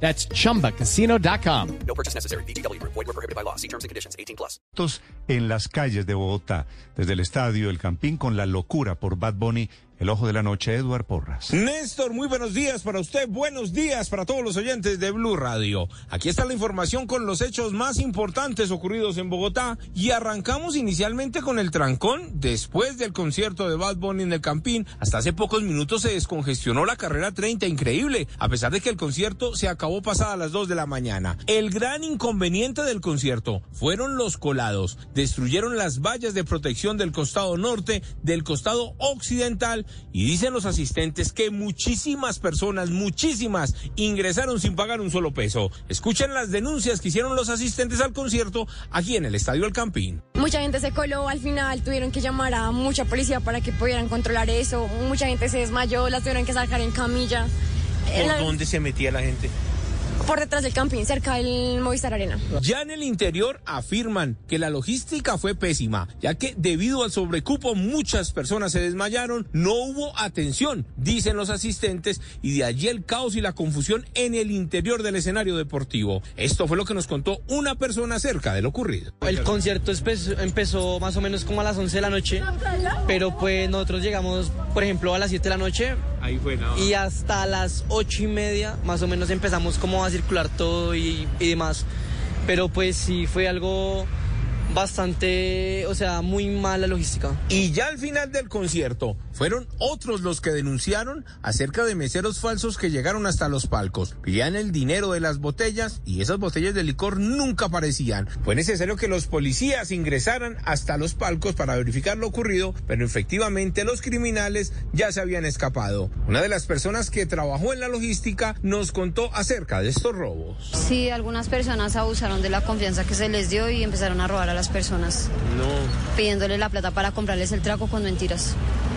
That's chumbacasino.com. No purchase necessary. BGW. Void were prohibited by law. See terms and conditions. 18 plus. en las calles de Bogotá, desde el estadio El Campín con la locura por Bad Bunny, el ojo de la noche, Eduard Porras. Néstor, muy buenos días para usted, buenos días para todos los oyentes de Blue Radio. Aquí está la información con los hechos más importantes ocurridos en Bogotá y arrancamos inicialmente con el trancón después del concierto de Bad Bunny en el Campín. Hasta hace pocos minutos se descongestionó la carrera 30, increíble, a pesar de que el concierto se acabó pasada las 2 de la mañana. El gran inconveniente del concierto fueron los colados. Destruyeron las vallas de protección del costado norte, del costado occidental y dicen los asistentes que muchísimas personas, muchísimas, ingresaron sin pagar un solo peso. Escuchen las denuncias que hicieron los asistentes al concierto aquí en el Estadio El Campín. Mucha gente se coló, al final tuvieron que llamar a mucha policía para que pudieran controlar eso, mucha gente se desmayó, las tuvieron que sacar en camilla. ¿Por La- dónde se metía la gente? Por detrás del camping, cerca del Movistar Arena. Ya en el interior afirman que la logística fue pésima, ya que debido al sobrecupo muchas personas se desmayaron, no hubo atención, dicen los asistentes, y de allí el caos y la confusión en el interior del escenario deportivo. Esto fue lo que nos contó una persona acerca de lo ocurrido. El concierto empezó más o menos como a las 11 de la noche, pero pues nosotros llegamos, por ejemplo, a las 7 de la noche Y hasta las 8 y media más o menos empezamos como a circular todo y, y demás. Pero pues sí fue algo bastante, o sea, muy mala logística. Y ya al final del concierto, fueron otros los que denunciaron acerca de meseros falsos que llegaron hasta los palcos. Pedían el dinero de las botellas y esas botellas de licor nunca aparecían. Fue necesario que los policías ingresaran hasta los palcos para verificar lo ocurrido, pero efectivamente los criminales ya se habían escapado. Una de las personas que trabajó en la logística nos contó acerca de estos robos. Sí, algunas personas abusaron de la confianza que se les dio y empezaron a robar a las personas, No, pidiéndole la plata para comprarles el trago con mentiras.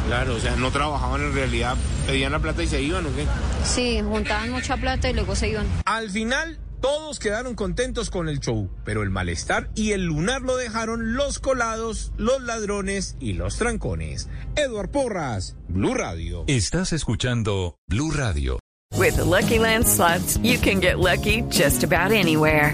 claro, o sea, no trabajaban en realidad, pedían la plata y se iban o qué. Sí, juntaban mucha plata y luego se iban. Al final, todos quedaron contentos con el show, pero el malestar y el lunar lo dejaron los colados, los ladrones y los trancones. Edward Porras, Blue Radio. Estás escuchando Blue Radio. With the Lucky Land slots, you can get lucky just about anywhere.